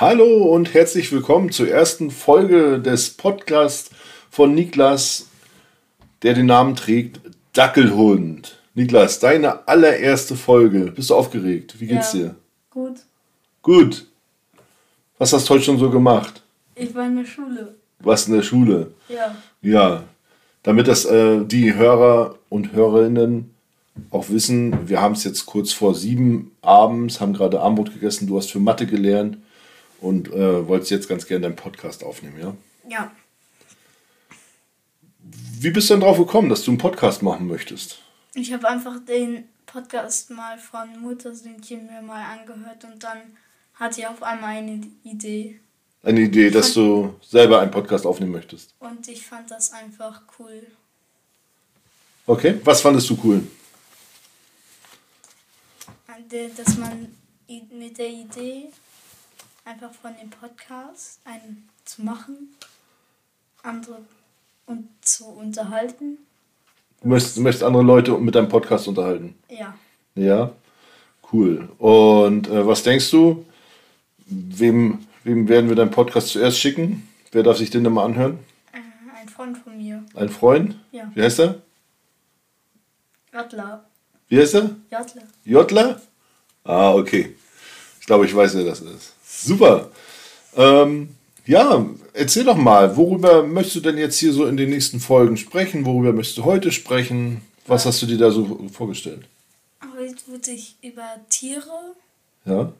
Hallo und herzlich willkommen zur ersten Folge des Podcasts von Niklas, der den Namen trägt Dackelhund. Niklas, deine allererste Folge. Bist du aufgeregt? Wie geht's Ja. dir? Gut. Gut. Was hast du heute schon so gemacht? Ich war in der Schule. Was in der Schule? Ja. Ja, damit das äh, die Hörer und Hörerinnen auch wissen, wir haben es jetzt kurz vor sieben abends, haben gerade Abendbrot gegessen, du hast für Mathe gelernt und äh, wolltest jetzt ganz gerne deinen Podcast aufnehmen, ja? Ja. Wie bist du denn drauf gekommen, dass du einen Podcast machen möchtest? Ich habe einfach den Podcast mal von Muttersöhnchen mir mal angehört und dann hatte ich auf einmal eine Idee. Eine Idee, dass du selber einen Podcast aufnehmen möchtest. Und ich fand das einfach cool. Okay, was fandest du cool? Dass man mit der Idee einfach von dem Podcast einen zu machen, andere und zu unterhalten. Du möchtest, du möchtest andere Leute mit deinem Podcast unterhalten. Ja. Ja, cool. Und äh, was denkst du, wem, wem werden wir deinen Podcast zuerst schicken? Wer darf sich den denn mal anhören? Äh, ein Freund von mir. Ein Freund? Ja. Wie heißt er? Jodler. Wie heißt er? Jodler. Jodler? Ah, okay. Ich glaube, ich weiß, wer das ist. Super. Ähm, ja, erzähl doch mal, worüber möchtest du denn jetzt hier so in den nächsten Folgen sprechen? Worüber möchtest du heute sprechen? Was hast du dir da so vorgestellt? Heute würde ich über Tiere Ja?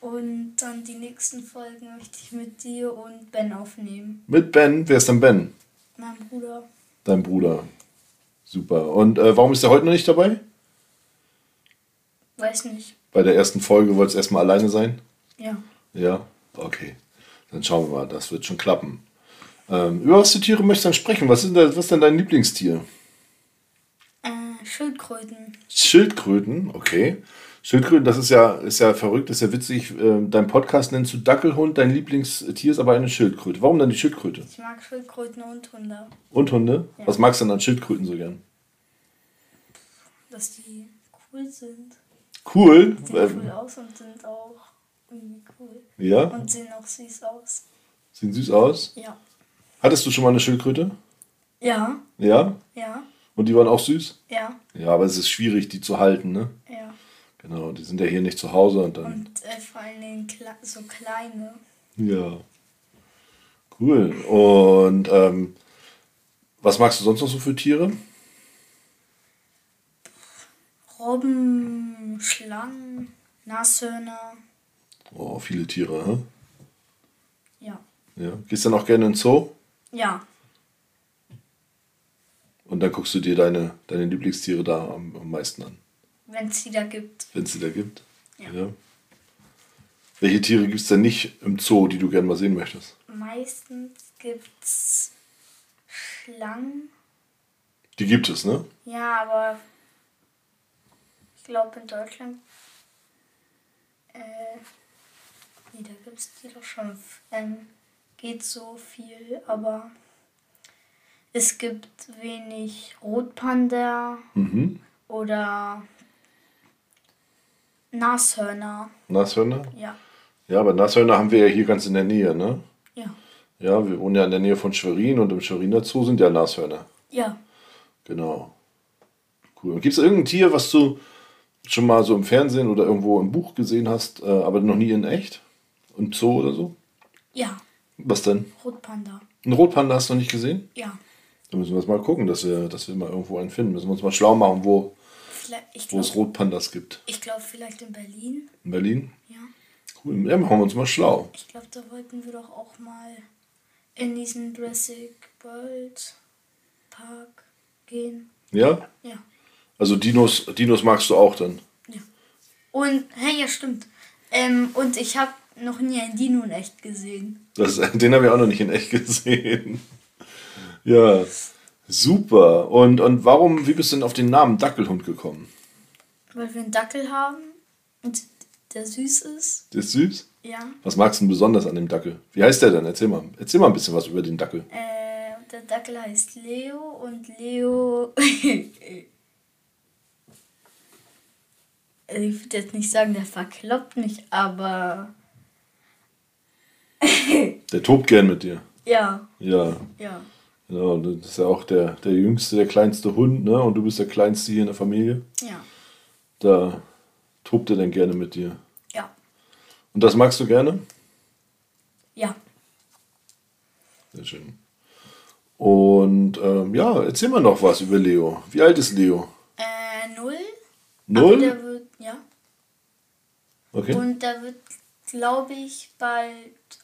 und dann die nächsten Folgen möchte ich mit dir und Ben aufnehmen. Mit Ben. Wer ist denn Ben? Mein Bruder. Dein Bruder. Super. Und äh, warum ist er heute noch nicht dabei? Weiß nicht. Bei der ersten Folge wolltest du erstmal alleine sein? Ja. Ja? Okay. Dann schauen wir mal, das wird schon klappen. Ähm, über was für Tiere möchtest du dann sprechen? Was ist, denn, was ist denn dein Lieblingstier? Äh, Schildkröten. Schildkröten, okay. Schildkröten, das ist ja, ist ja verrückt, ist ja witzig. Ähm, dein Podcast nennst du Dackelhund, dein Lieblingstier ist aber eine Schildkröte. Warum dann die Schildkröte? Ich mag Schildkröten und Hunde. Und Hunde? Ja. Was magst du denn an Schildkröten so gern? Dass die cool sind. Cool. Sehen Ähm, cool aus und sind auch cool. ja, Und sehen auch süß aus. sehen süß aus. Ja. Hattest du schon mal eine Schildkröte? Ja. Ja. Ja. Und die waren auch süß? Ja. Ja, aber es ist schwierig, die zu halten, ne? Ja. Genau, die sind ja hier nicht zu Hause und dann. Und äh, vor allen Dingen kle so kleine. Ja. Cool. Und ähm, was magst du sonst noch so für Tiere? Robben, Schlangen, Nashörner. Oh, viele Tiere, hä? Ja. Ja. Gehst dann auch gerne in den Zoo Ja. und dann guckst du dir deine, deine Lieblingstiere da am, am meisten an, Wenn es die da gibt. wenn es sie da gibt. Ja. Welche Tiere gibt es denn nicht im Zoo, die du gerne mal sehen möchtest? Meistens gibt's Schlangen. Die gibt es, ne? Ja, aber ich glaube in Deutschland. Äh, nee, da gibt's die doch schon. Ähm, geht so viel, aber es gibt wenig Rotpanda Mhm. oder Nashörner. Nashörner? Ja. Ja, aber Nashörner haben wir ja hier ganz in der Nähe, ne? Ja. Ja, wir wohnen ja in der Nähe von Schwerin und im Schweriner Zoo sind ja Nashörner. Ja. Genau. Cool. Gibt es irgendein Tier, was du schon mal so im Fernsehen oder irgendwo im Buch gesehen hast, äh, aber noch nie in echt? Im Zoo oder so? Ja. Was denn? Rotpanda. Ein Rotpanda hast du noch nicht gesehen? Ja. Da müssen wir jetzt mal gucken, dass wir, dass wir mal irgendwo einen finden. Müssen wir uns mal schlau machen, wo, ich wo es glaube Rotpandas gibt. ich glaub vielleicht in Berlin. In Berlin? Ja. Cool. Ja, machen wir uns mal schlau. Ich glaube, da wollten wir doch auch mal in diesen Jurassic World Park gehen. Ja? Ja. Also Dinos, Dinos magst du auch dann? ja. Und, hey, ja, stimmt. Ähm, und ich habe noch nie ein Dino in echt gesehen. Das, den habe ich auch noch nicht in echt gesehen. Ja, super. Und, und warum, wie bist du denn auf den Namen Dackelhund gekommen? Weil wir einen Dackel haben und der süß ist. Der ist süß? Ja. Was magst du denn besonders an dem Dackel? Wie heißt der denn? Erzähl mal. Erzähl mal ein bisschen was über den Dackel. Äh, der Dackel heißt Leo und Leo. Also ich würde jetzt nicht sagen, der verkloppt mich, aber Der tobt gern mit dir. Ja, Ja. ja. Genau, das ist ja auch der, der jüngste, der kleinste Hund, ne? Und du bist der kleinste hier in der Familie. Ja. Da tobt er dann gerne mit dir. Ja. Und das magst du gerne? Ja. Sehr schön. Und ähm, ja, erzähl mal noch was über Leo. Wie alt ist Leo? Äh, null. Null? Wird, ja. Okay. Und der wird, glaube ich, bald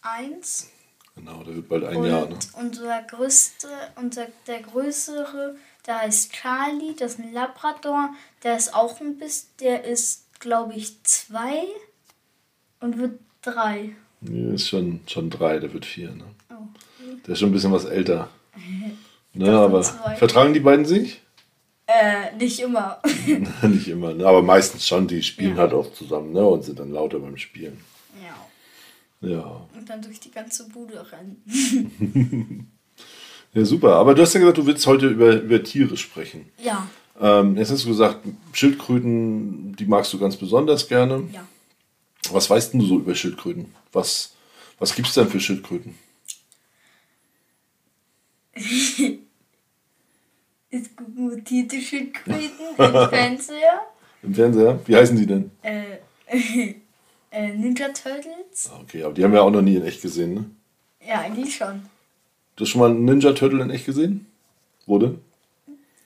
eins. Genau, der wird bald ein und Jahr. Ne? unser größte, unser, der größere, der heißt Charlie, das ist ein Labrador. Der ist auch ein bisschen, der ist, glaube ich, zwei und wird drei. Nee, ist schon, schon drei, der wird vier. Ne? Oh. Der ist schon ein bisschen was älter. Ne, aber zwei. vertragen die beiden sich? Äh, nicht immer. Nicht immer, ne? aber meistens schon. Die spielen Ja. halt oft zusammen ne? und sind dann lauter beim Spielen. Ja. Ja. Und dann durch die ganze Bude rennen. ja, super. Aber du hast ja gesagt, du willst heute über, über Tiere sprechen. Ja. Ähm, jetzt hast du gesagt, Schildkröten, die magst du ganz besonders gerne. Ja. Was weißt denn du so über Schildkröten? Was, was gibt es denn für Schildkröten? Es gibt mutierte Schildkröten im Fernseher. Im Fernseher? Wie heißen die denn? Äh, äh, Ninja Turtles. Ah, Okay, aber die haben wir auch noch nie in echt gesehen, ne? Ja, eigentlich schon. Du hast schon mal einen Ninja Turtle in echt gesehen? Wo denn?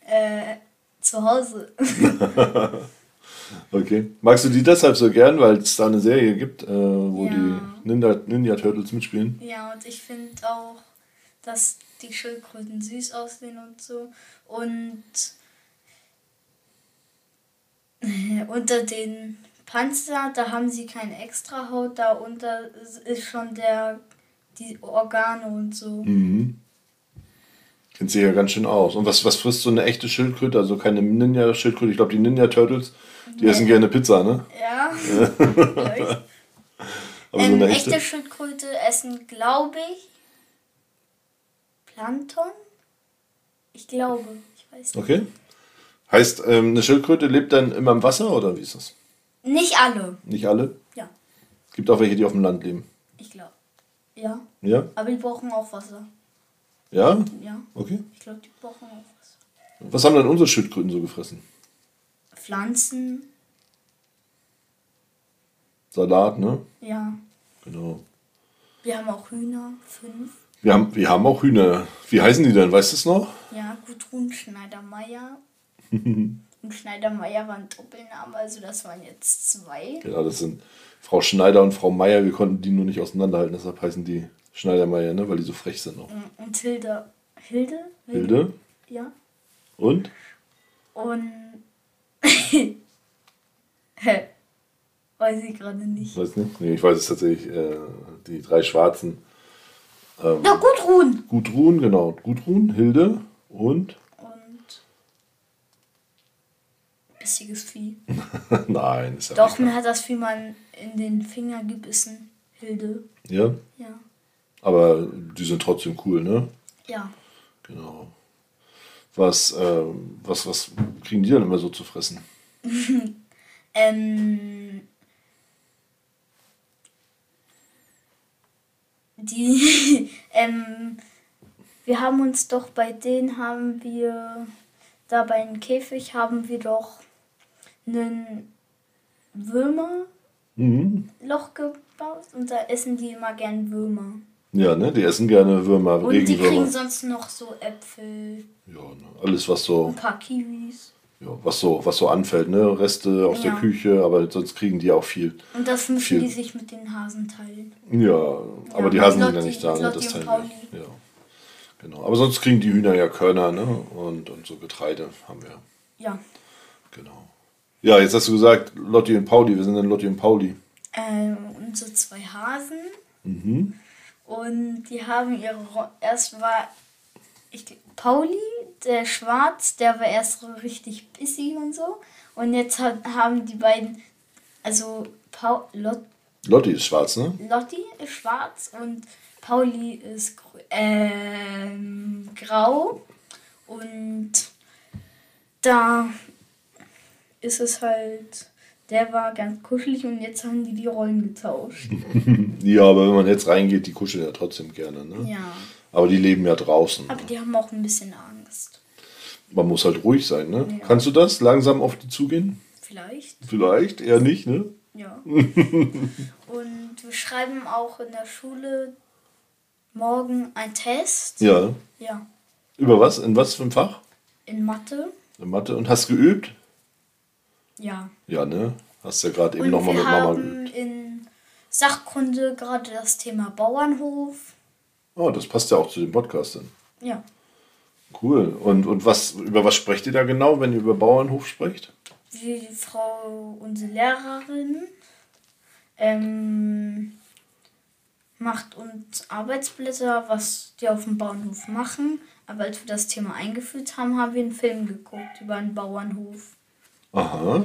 Äh, zu Hause. Okay. Magst du die deshalb so gern, weil es da eine Serie gibt, äh, wo Ja. die Ninja, Ninja Turtles mitspielen? Ja, und ich finde auch, dass die Schildkröten süß aussehen und so. Und unter den Panzer, da haben sie keine extra Haut, da unter ist schon der die Organe und so. Mhm. Kennt sich ja ganz schön aus. Und was, was frisst so eine echte Schildkröte? Also keine Ninja-Schildkröte. Ich glaube, die Ninja Turtles, die essen gerne Pizza, ne? Ja. Aber so ähm, eine echte echte. Schildkröte essen, glaube ich, Plankton? Ich glaube, ich weiß nicht. Okay. Heißt, ähm, eine Schildkröte lebt dann immer im Wasser oder wie ist das? Nicht alle. Nicht alle? Ja, Es gibt auch welche, die auf dem Land leben. ich glaube. Ja, Ja? aber die brauchen auch Wasser. Ja? Ja, Okay. ich glaube, die brauchen auch Wasser. Was haben denn unsere Schildkröten so gefressen? Pflanzen, Salat, ne? ja. Genau. Wir haben auch Hühner, fünf. Wir haben, wir haben auch Hühner. Wie heißen die denn? Weißt du es noch? Ja, Gudrun Schneider-Meyer. und Schneider-Meyer war ein Doppelname, also das waren jetzt zwei. Genau, das sind Frau Schneider und Frau Meier. Wir konnten die nur nicht auseinanderhalten, deshalb heißen die Schneider-Meier, ne? Weil die so frech sind noch. Und Hilde. Hilde? Hilde Ja. und? Und. Hä? Weiß ich gerade nicht. Weiß nicht? Nee, ich weiß es tatsächlich. Äh, die drei Schwarzen. Na, Gudrun! Gudrun, genau. Gudrun, Hilde? Und. Bissiges Vieh. Nein, ist ja Doch, mir hat das Vieh mal in den Finger gebissen. Hilde. Ja, Ja. aber die sind trotzdem cool, ne? Ja. Genau. Was, ähm, was, was kriegen die dann immer so zu fressen? Ähm. Die. ähm. Wir haben uns doch bei denen haben wir. Da bei einem Käfig haben wir doch einen Würmerloch Mhm. gebaut und da essen die immer gern Würmer. Ja, ne? Die essen gerne Würmer, Und die kriegen sonst noch so Äpfel, Ja, ne? alles, was so, ein paar Kiwis. ja, was so, was so anfällt, ne? Reste aus der Ja. Küche, aber sonst kriegen die auch viel. Und das müssen Viel. die sich mit den Hasen teilen. Ja, aber Ja, die Hasen sind ja nicht da, ne? Das teilen wir. Ja. Genau. Aber sonst kriegen die Hühner ja Körner, ne? Und, und so Getreide haben wir. Ja. Genau. Ja, jetzt hast du gesagt, Lotti und Pauli. Wir sind dann Lotti und Pauli. Ähm, und so zwei Hasen. Mhm. Und die haben ihre. Ro erst war. Ich, Pauli, der Schwarz, der war erst so richtig bissig und so. Und jetzt hat, haben die beiden. Also Paul, Lot, Lotti ist schwarz, ne? Lotti ist schwarz und Pauli ist ähm, grau. Und da ist es halt, Der war ganz kuschelig und jetzt haben die die Rollen getauscht. Ja, aber wenn man jetzt reingeht, die kuscheln ja trotzdem gerne. Ne? Ja. Aber die leben ja draußen. Aber die haben auch ein bisschen Angst. Man muss halt ruhig sein. Ne? Ja. Kannst du das? Langsam auf die zugehen? Vielleicht. Vielleicht, eher nicht. Ne? Ja. und wir schreiben auch in der Schule morgen einen Test. Ja. Ja. Über was? In was für ein Fach? In Mathe. In Mathe. Und hast geübt? Ja. Ja, ne? Hast ja gerade eben nochmal mit Mama haben geübt. in Sachkunde gerade das Thema Bauernhof. Oh, das passt ja auch zu dem Podcast dann. Ja. Cool. Und, und was, über was sprecht ihr da genau, wenn ihr über Bauernhof sprecht? Wie die Frau, unsere Lehrerin, ähm, macht uns Arbeitsblätter, was die auf dem Bauernhof machen. Aber als wir das Thema eingeführt haben, haben wir einen Film geguckt über einen Bauernhof. Aha.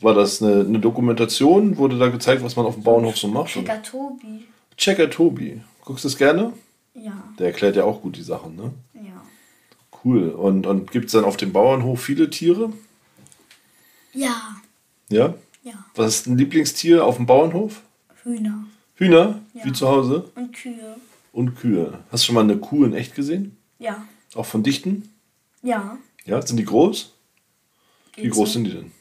War das eine, eine Dokumentation? Wurde da gezeigt, was man auf dem Bauernhof so macht? Checker Tobi. Checker Tobi. Guckst du es gerne? Ja, Der erklärt ja auch gut die Sachen, ne? ja. Cool. Und, und gibt es dann auf dem Bauernhof viele Tiere? Ja, Ja? ja. Was ist ein Lieblingstier auf dem Bauernhof? Hühner Hühner, Ja. wie zu Hause. und Kühe. Und Kühe. Hast du schon mal eine Kuh in echt gesehen? Ja, Auch von dichten? ja. Ja? Sind die groß? Wie groß sind die denn?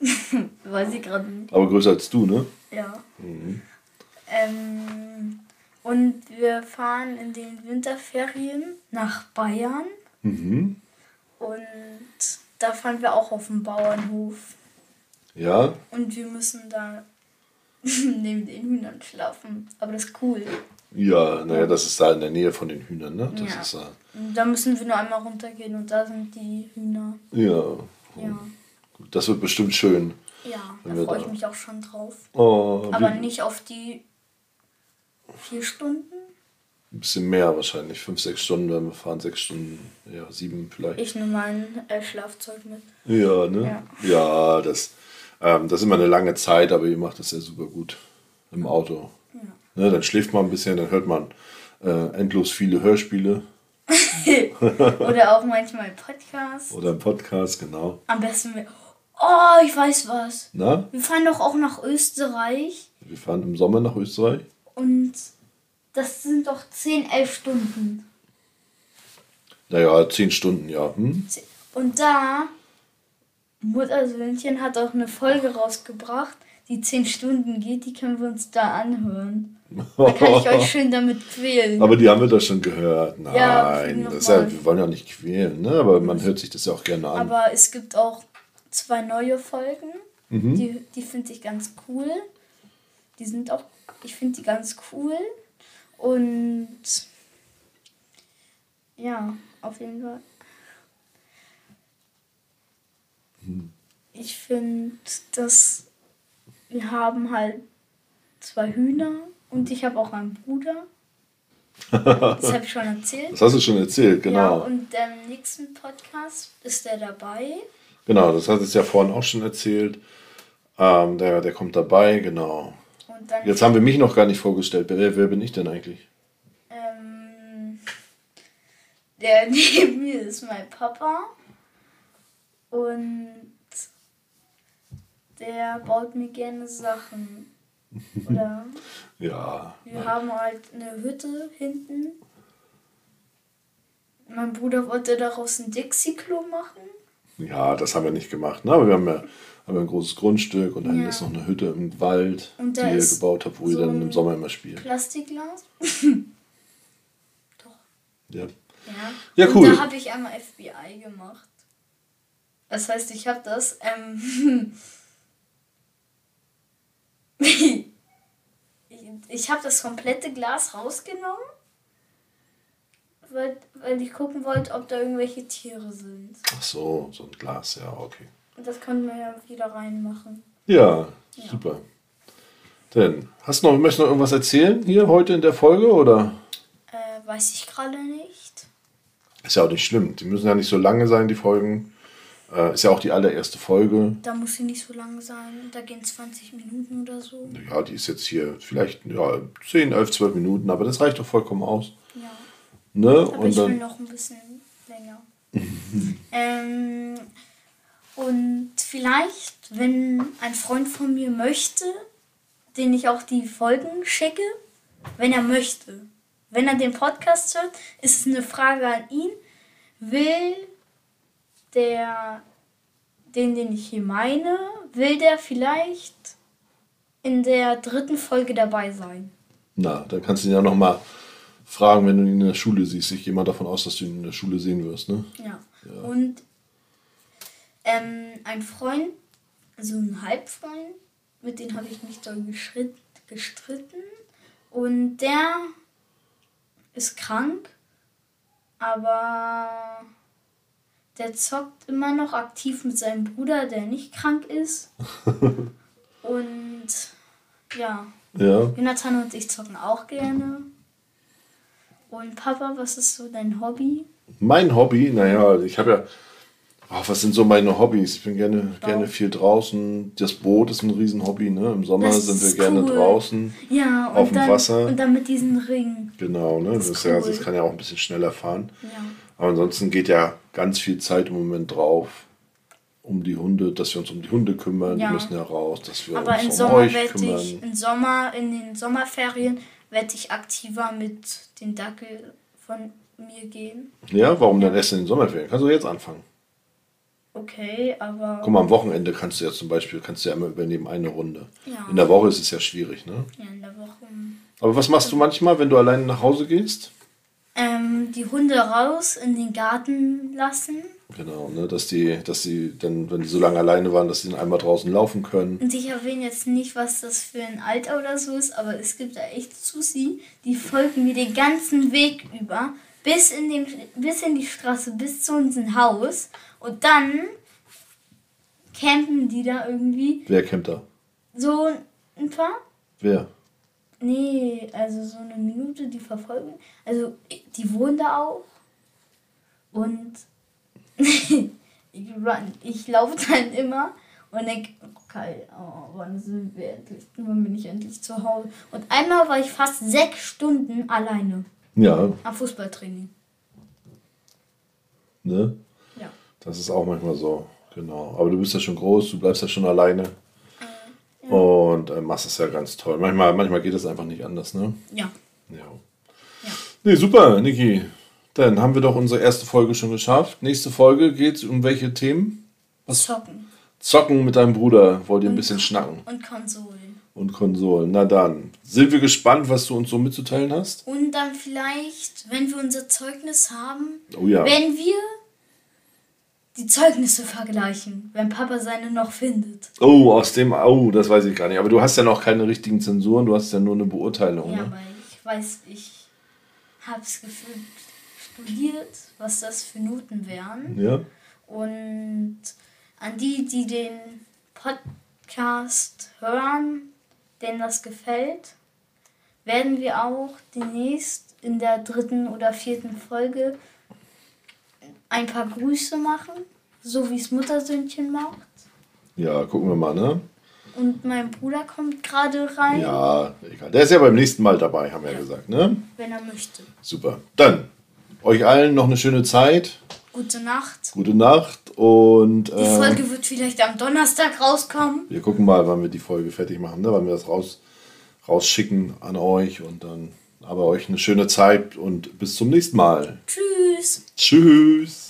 Weiß ich gerade nicht. Aber größer als du, ne? Ja. Ähm, und wir fahren in den Winterferien nach Bayern. Mhm. Und da fahren wir auch auf dem Bauernhof. Ja. Und wir müssen da neben den Hühnern schlafen. Aber das ist cool. Ja, naja, das ist da in der Nähe von den Hühnern, ne? Das Ja. ist Und da müssen wir nur einmal runtergehen und da sind die Hühner. ja. Ja. Das wird bestimmt schön. Ja, da freue ich mich auch schon drauf. Oh, Aber nicht auf die vier Stunden. ein bisschen mehr wahrscheinlich. Fünf, sechs Stunden, wenn wir fahren, sechs Stunden, ja, sieben vielleicht. Ich nehme mein äh, Schlafzeug mit. Ja, ne? Ja. Ja, das, ähm, das ist immer eine lange Zeit, aber ihr macht das ja super gut im Auto. Ne, dann schläft man ein bisschen, dann hört man äh, endlos viele Hörspiele Oder auch manchmal Podcasts. oder Podcast, genau. Am besten wir. Oh, ich weiß was. Na, Wir fahren doch auch nach Österreich wir fahren im Sommer nach Österreich. und das sind doch 10, 11 Stunden. Naja, zehn Stunden, ja. Hm? Und da, Muttersöhnchen hat auch eine Folge rausgebracht, die 10 Stunden geht, die können wir uns da anhören. Da kann ich euch schön damit quälen. Aber die haben wir doch schon gehört. Nein, Ja, das ja, wir wollen ja nicht quälen, ne? aber man hört sich das ja auch gerne an. Aber es gibt auch zwei neue Folgen, Mhm. die, die finde ich ganz cool. Die sind auch, ich finde die ganz cool. Und ja, auf jeden Fall. Mhm. Ich finde, dass wir haben halt zwei Hühner und ich habe auch einen Bruder. Das habe ich schon erzählt. Das hast du schon erzählt, Ja, genau. und im nächsten Podcast ist er dabei. Genau, das hat es ja vorhin auch schon erzählt. Ähm, der, der kommt dabei, genau. Und dann Jetzt haben wir mich noch gar nicht vorgestellt. Wer, wer bin ich denn eigentlich? Ähm, der neben mir ist mein Papa. Und der baut mir gerne Sachen. Oder Ja, wir haben halt eine Hütte hinten. Mein Bruder wollte daraus ein Dixie-Klo machen. ja, das haben wir nicht gemacht. Ne? Aber wir haben ja, haben ein großes Grundstück und dann Ja. ist noch eine Hütte im Wald, Und die ihr gebaut habt, wo ihr so dann ein im Sommer immer spielt. Plastikglas. Doch. Ja. Ja, Ja, und cool. da habe ich einmal FBI gemacht. Das heißt, ich habe das. Ähm, ich habe das komplette Glas rausgenommen, weil, weil ich gucken wollte, ob da irgendwelche Tiere sind. Ach so, so ein Glas, ja, okay. Und das konnten wir ja wieder reinmachen. Ja, super. Denn, hast du noch, möchtest du noch irgendwas erzählen hier heute in der Folge oder? Äh, weiß ich gerade nicht. Ist ja auch nicht schlimm. Die müssen ja nicht so lange sein, die Folgen. Äh, ist ja auch die allererste Folge. Da muss sie nicht so lang sein. Da gehen 20 Minuten oder so. Ja, die ist jetzt hier vielleicht ja, 10, 11, 12 Minuten, aber das reicht doch vollkommen aus. Ja. Ne? Aber Und ich will dann, noch ein bisschen länger. ähm, und vielleicht, wenn ein Freund von mir möchte, den ich auch die Folgen schicke, wenn er möchte. Wenn er den Podcast hört, ist es eine Frage an ihn. Will der, den, den ich hier meine, will der vielleicht in der dritten Folge dabei sein? Na, dann kannst du ihn ja nochmal fragen, wenn du ihn in der Schule siehst. Ich gehe mal davon aus, dass du ihn in der Schule sehen wirst, ne? Ja. ja. Und ähm, ein Freund, also ein Halbfreund, mit dem habe ich mich da gestritten. Und der ist krank, aber der zockt immer noch aktiv mit seinem Bruder, der nicht krank ist. und ja. ja. Jonathan und ich zocken auch gerne. Und Papa, was ist so dein Hobby? Mein Hobby? Naja, ich habe ja. Oh, was sind so meine Hobbys? Ich bin gerne, gerne viel draußen. Das Boot ist ein Riesenhobby. Ne? Im Sommer das sind wir gerne cool. draußen ja, auf dem Wasser. Und dann mit diesen Ringen. Genau, ne? Das, das, cool. ja, das kann ja auch ein bisschen schneller fahren. Ja. Aber ansonsten geht ja ganz viel Zeit im Moment drauf, um die Hunde, dass wir uns um die Hunde kümmern. Ja. Die müssen ja raus, dass wir Aber uns um euch kümmern. Ich, im Sommer, in den Sommerferien werde ich aktiver mit dem Dackel von mir gehen. Ja, warum dann erst in den Sommerferien? Kannst du jetzt anfangen. Okay, aber. Guck mal, am Wochenende kannst du ja zum Beispiel, kannst du ja immer übernehmen eine Runde. Ja. In der Woche ist es ja schwierig, ne? Ja, in der Woche. Aber was machst du manchmal, wenn du alleine nach Hause gehst? Ähm, die Hunde raus in den Garten lassen. Genau, ne, dass die, dass die dann, wenn die so lange alleine waren, dass sie dann einmal draußen laufen können. Und ich erwähne jetzt nicht, was das für ein Alter oder so ist, aber es gibt da echt Susi, die folgen mir den ganzen Weg über, bis in, den, bis in die Straße, bis zu unserem Haus. Und dann campen die da irgendwie. Wer campt da? So ein paar. Wer? Nee, also so eine Minute, die verfolgen. Also die wohnen da auch. Und ich, ich laufe dann immer und denke, okay, oh, wann sind wir endlich? Wann bin ich endlich zu Hause? Und einmal war ich fast sechs Stunden alleine. Ja. Am Fußballtraining. Ne? Das ist auch manchmal so, genau. Aber du bist ja schon groß, du bleibst ja schon alleine. Ja. Und äh, machst es ja ganz toll. Manchmal, manchmal geht es einfach nicht anders, ne? Ja. Ja. ja. Nee, super, Niki. Dann haben wir doch unsere erste Folge schon geschafft. Nächste Folge geht um welche Themen? Was? Zocken. Zocken mit deinem Bruder. Wollt ihr ein bisschen schnacken? Und Konsolen. Und Konsolen. Na dann. Sind wir gespannt, was du uns so mitzuteilen hast? Und dann vielleicht, wenn wir unser Zeugnis haben, oh ja. wenn wir die Zeugnisse vergleichen, wenn Papa seine noch findet. Oh, aus dem, oh, das weiß ich gar nicht. Aber du hast ja noch keine richtigen Zensuren, du hast ja nur eine Beurteilung. Ja, ne? aber ich weiß, ich habe es gefühlt studiert, was das für Noten wären. Ja. Und an die, die den Podcast hören, denen das gefällt, werden wir auch demnächst in der dritten oder vierten Folge ein paar Grüße machen, so wie es Muttersöhnchen macht. Ja, gucken wir mal, ne? Und mein Bruder kommt gerade rein. Ja, egal. Der ist ja beim nächsten Mal dabei, haben wir ja, ja gesagt, ne? Wenn er möchte. Super. Dann euch allen noch eine schöne Zeit. Gute Nacht. Gute Nacht und. Äh, die Folge wird vielleicht am Donnerstag rauskommen. Wir gucken mal, wann wir die Folge fertig machen, ne? wann wir das raus, rausschicken an euch und dann. Aber euch eine schöne Zeit und bis zum nächsten Mal. Tschüss. Tschüss.